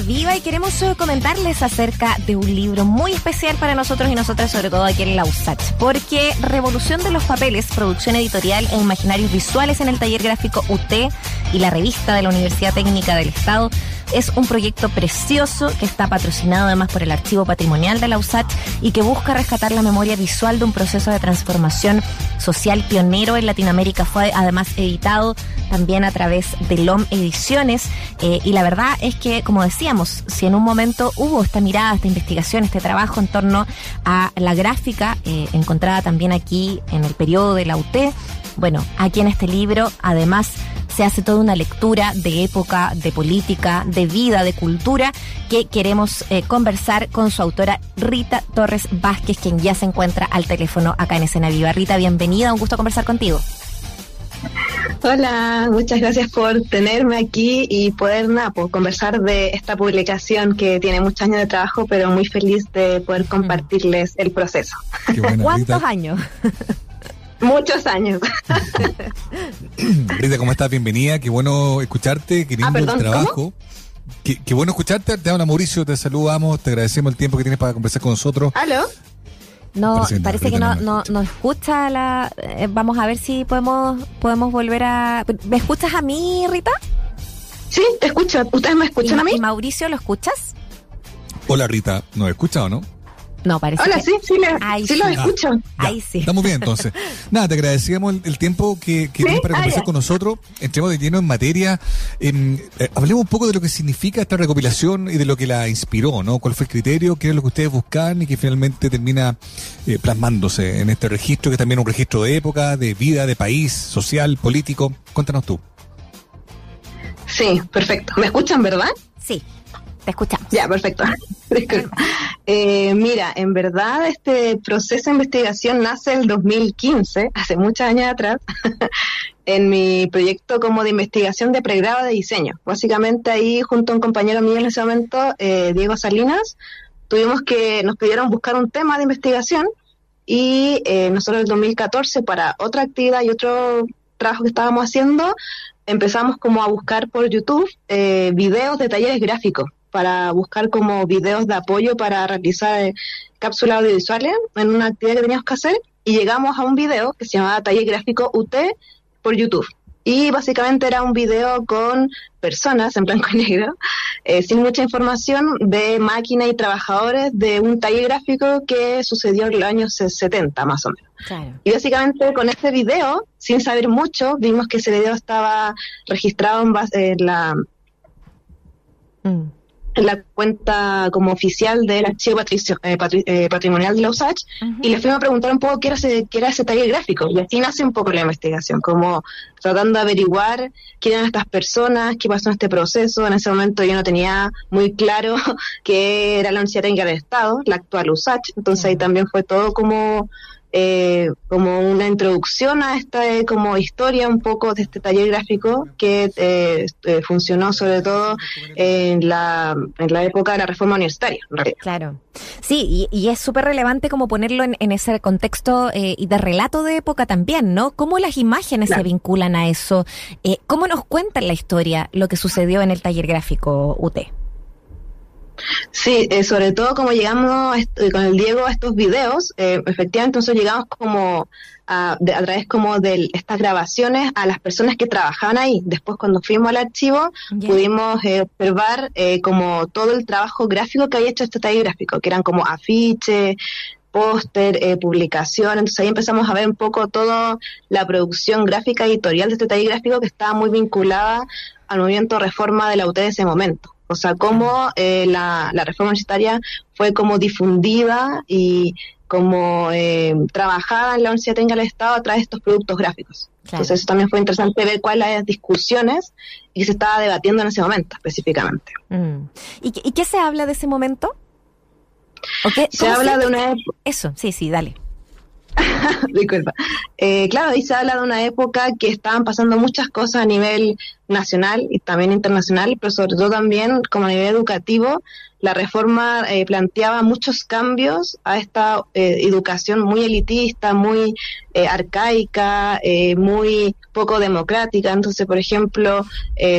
Viva y queremos eh, comentarles acerca de un libro muy especial para nosotros y nosotras, sobre todo aquí en la USACH, porque Revolución de los Papeles, producción editorial e imaginarios visuales en el taller gráfico UT y la revista de la Universidad Técnica del Estado es un proyecto precioso que está patrocinado además por el Archivo Patrimonial de la USACH y que busca rescatar la memoria visual de un proceso de transformación social pionero en Latinoamérica. Fue además editado también a través de LOM Ediciones eh, y la verdad es que, como decíamos, si en un momento hubo esta mirada, esta investigación, este trabajo en torno a la gráfica eh, encontrada también aquí en el periodo de la UT, bueno, aquí en este libro además se hace toda una lectura de época, de política, de vida, de cultura, que queremos eh, conversar con su autora Rita Torres Vázquez, quien ya se encuentra al teléfono acá en Escena Viva. Rita, bienvenida, un gusto conversar contigo. Hola, muchas gracias por tenerme aquí y poder pues, conversar de esta publicación que tiene muchos años de trabajo, pero muy feliz de poder compartirles el proceso. ¿Cuántos años? Muchos años. Rita, ¿cómo estás? Bienvenida, qué bueno escucharte, qué lindo ah, trabajo. Qué, bueno escucharte, te habla Mauricio, te saludamos, te agradecemos el tiempo que tienes para conversar con nosotros. ¿Aló? No, parece, que, no, no, no, escucha la... Eh, vamos a ver si podemos, podemos volver a... ¿Me escuchas a mí, Rita? Sí, te escucho. ¿Ustedes me escuchan a mí? ¿Y Mauricio, lo escuchas? Hola, Rita. ¿Nos escucha o no? No, parece Hola, sí, sí, sí, lo escucho. Ahí sí. Estamos bien, entonces. Nada, te agradecemos el, tiempo que, que tienes para ah, conversar con nosotros. Entremos de lleno en materia. Eh, hablemos un poco de lo que significa esta recopilación y de lo que la inspiró, ¿no? ¿Cuál fue el criterio? ¿Qué es lo que ustedes buscan y que finalmente termina eh, plasmándose en este registro, que es también un registro de época, de vida, de país, social, político? Cuéntanos tú. Sí, perfecto. ¿Me escuchan, verdad? Sí. Te escuchamos. Ya, perfecto. eh, mira, en verdad este proceso de investigación nace el 2015, hace muchos años atrás, en mi proyecto como de investigación de pregrado de diseño. Básicamente ahí, junto a un compañero mío en ese momento, eh, Diego Salinas, tuvimos que, nos pidieron buscar un tema de investigación y eh, nosotros en el 2014 para otra actividad y otro trabajo que estábamos haciendo, empezamos como a buscar por YouTube eh, videos de talleres gráficos para buscar como videos de apoyo para realizar eh, cápsulas audiovisuales en una actividad que teníamos que hacer y llegamos a un video que se llamaba Taller Gráfico UT por YouTube. Y básicamente era un video con personas en blanco y negro, eh, sin mucha información, de máquinas y trabajadores de un taller gráfico que sucedió en los años 70 más o menos. Y básicamente con este video, sin saber mucho, vimos que ese video estaba registrado en, base, en la... Mm la cuenta como oficial del archivo eh, eh, patrimonial de la USACH y le fuimos a preguntar un poco qué era, ese, qué era ese taller gráfico y así nace un poco la investigación, como tratando de averiguar quién eran estas personas, qué pasó en este proceso. En ese momento yo no tenía muy claro qué era la Universidad Técnica del Estado, la actual USACH, entonces ahí también fue todo como eh, como una introducción a esta eh, como historia un poco de este taller gráfico que eh, eh, funcionó sobre todo en la, en la época de la reforma universitaria. Claro, sí, y, es súper relevante como ponerlo en, ese contexto y de relato de época también, ¿no? ¿Cómo las imágenes se vinculan a eso? ¿Cómo nos cuentan la historia lo que sucedió en el taller gráfico UT? Sí, eh, sobre todo como llegamos eh, con el Diego a estos videos, eh, efectivamente nosotros llegamos como a, a, través como de estas grabaciones a las personas que trabajaban ahí. Después cuando fuimos al archivo pudimos observar como todo el trabajo gráfico que había hecho este taller gráfico, que eran como afiches, póster, eh, publicación. Entonces ahí empezamos a ver un poco toda la producción gráfica editorial de este taller gráfico que estaba muy vinculada al movimiento reforma de la UT de ese momento. O sea, cómo eh, la, reforma universitaria fue como difundida y como eh, trabajada en la Universidad Técnica del Estado a través de estos productos gráficos. Entonces eso también fue interesante ver cuáles las discusiones y que se estaba debatiendo en ese momento específicamente. Mm. ¿Y, qué se habla de ese momento? se habla de una... Eso, sí, sí, dale. Disculpa. Eh, claro, ahí se habla de una época que estaban pasando muchas cosas a nivel nacional y también internacional, pero sobre todo también como a nivel educativo, la reforma eh, planteaba muchos cambios a esta eh, educación muy elitista, muy eh, arcaica, muy poco democrática. Entonces, por ejemplo,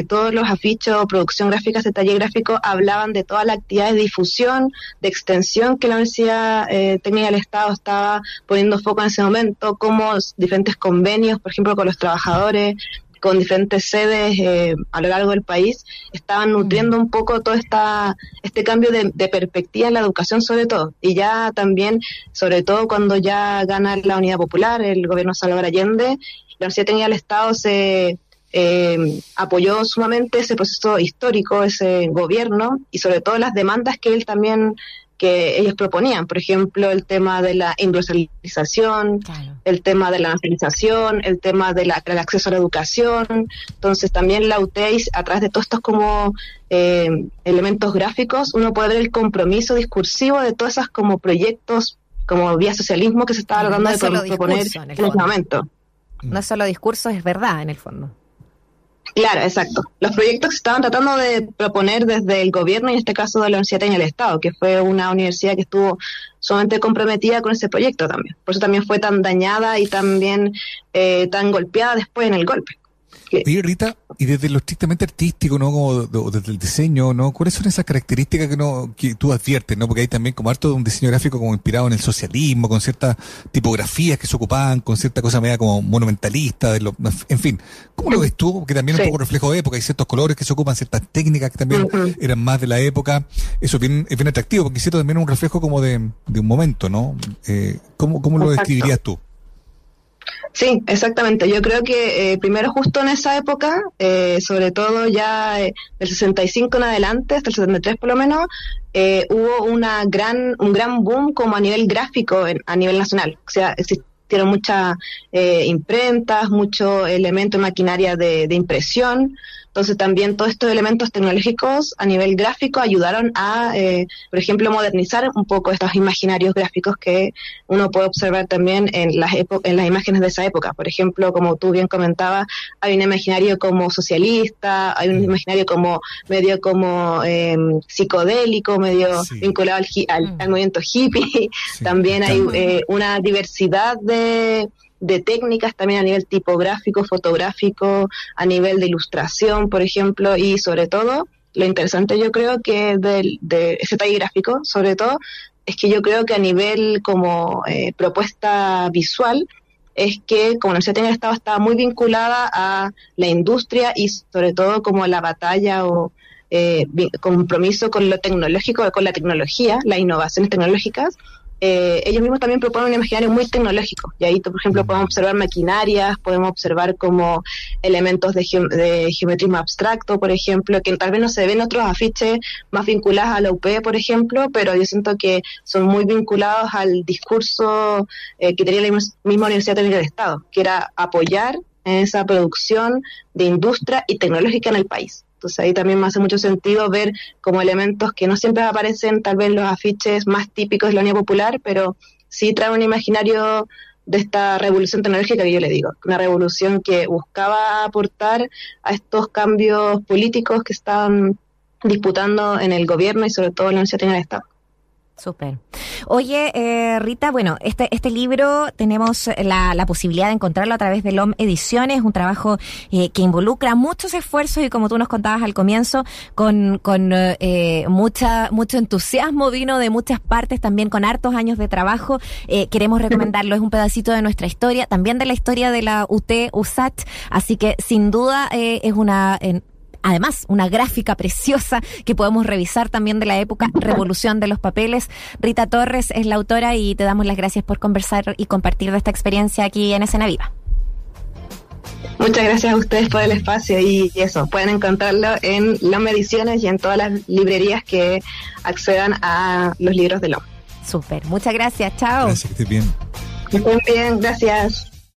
todos los afiches o producción gráfica de taller gráfico hablaban de toda la actividad de difusión, de extensión que la Universidad Técnica del Estado estaba poniendo foco en ese momento, como diferentes convenios, por ejemplo, con los trabajadores, con diferentes sedes eh, a lo largo del país, estaban nutriendo un poco todo esta, este cambio de, perspectiva en la educación sobre todo. Y ya también, sobre todo cuando ya gana la Unidad Popular, el gobierno Salvador Allende, la Universidad Técnica del Estado se eh, apoyó sumamente ese proceso histórico, ese gobierno y sobre todo las demandas que él también que ellos proponían, por ejemplo, el tema de la industrialización, el tema de la nacionalización, el tema del acceso a la educación. Entonces, también la UTEIS, a través de todos estos como eh, elementos gráficos, uno puede ver el compromiso discursivo de todos esos como proyectos, como vía socialismo que se estaba tratando de proponer en, ese momento. No solo discurso, es verdad en el fondo. Claro, exacto. Los proyectos se estaban tratando de proponer desde el gobierno, y en este caso de la Universidad Técnica del Estado, que fue una universidad que estuvo sumamente comprometida con ese proyecto también. Por eso también fue tan dañada y también eh, tan golpeada después en el golpe. Oye, Rita, y desde lo estrictamente artístico, ¿no? Como desde el diseño, ¿no? ¿Cuáles son esas características que no que tú adviertes, ¿no? Porque hay también como harto de un diseño gráfico como inspirado en el socialismo, con ciertas tipografías que se ocupaban, con cierta cosa media como monumentalista, de lo, en fin. ¿Cómo lo ves tú? Que también es un poco reflejo de época, hay ciertos colores que se ocupan, ciertas técnicas que también eran más de la época. Eso es bien, es bien atractivo, porque cierto también es un reflejo como de, de un momento, ¿no? Eh, ¿Cómo, cómo lo describirías tú? Sí, exactamente. Yo creo que eh, primero justo en esa época, eh, sobre todo ya eh, del 65 en adelante, hasta el 73 por lo menos, hubo una gran, un gran boom como a nivel gráfico a nivel nacional. O sea, existieron muchas imprentas, muchos elementos, maquinaria de, de impresión, entonces también todos estos elementos tecnológicos a nivel gráfico ayudaron a, eh, por ejemplo, modernizar un poco estos imaginarios gráficos que uno puede observar también en las, en las imágenes de esa época. Por ejemplo, como tú bien comentabas, hay un imaginario como socialista, hay un imaginario como medio como em, psicodélico, medio vinculado al, al, movimiento hippie. también hay eh, una diversidad de de técnicas también a nivel tipográfico, fotográfico, a nivel de ilustración, por ejemplo, y sobre todo, lo interesante yo creo que de, de ese taller gráfico, sobre todo, es que yo creo que a nivel como eh, propuesta visual, es que como la Universidad de Estado estaba muy vinculada a la industria y sobre todo como la batalla o eh, compromiso con lo tecnológico, con la tecnología, las innovaciones tecnológicas, eh, ellos mismos también proponen un imaginario muy tecnológico. Y ahí, por ejemplo, podemos observar maquinarias, podemos observar como elementos de, de geometrismo abstracto, por ejemplo, que tal vez no se ven otros afiches más vinculados a la UP, por ejemplo, pero yo siento que son muy vinculados al discurso eh, que tenía la misma Universidad Técnica del Estado, que era apoyar esa producción de industria y tecnológica en el país. Entonces ahí también me hace mucho sentido ver como elementos que no siempre aparecen tal vez los afiches más típicos de la Unión Popular, pero sí trae un imaginario de esta revolución tecnológica que yo le digo, una revolución que buscaba aportar a estos cambios políticos que están disputando en el gobierno y sobre todo en la Universidad del Estado. Súper. Oye, eh, Rita, bueno, este, este libro tenemos la, la, posibilidad de encontrarlo a través de LOM Ediciones, un trabajo eh, que involucra muchos esfuerzos y como tú nos contabas al comienzo, con, con eh, mucha, mucho entusiasmo vino de muchas partes, también con hartos años de trabajo. Eh, queremos recomendarlo, es un pedacito de nuestra historia, también de la historia de la UT, USAT, así que sin duda eh, es una además una gráfica preciosa que podemos revisar también de la época Revolución de los Papeles. Rita Torres es la autora y te damos las gracias por conversar y compartir de esta experiencia aquí en Escena Viva. Muchas gracias a ustedes por el espacio y eso, pueden encontrarlo en LOM Ediciones y en todas las librerías que accedan a los libros de LOM. Súper, muchas gracias, chao. Gracias, que bien. Que estén bien, gracias.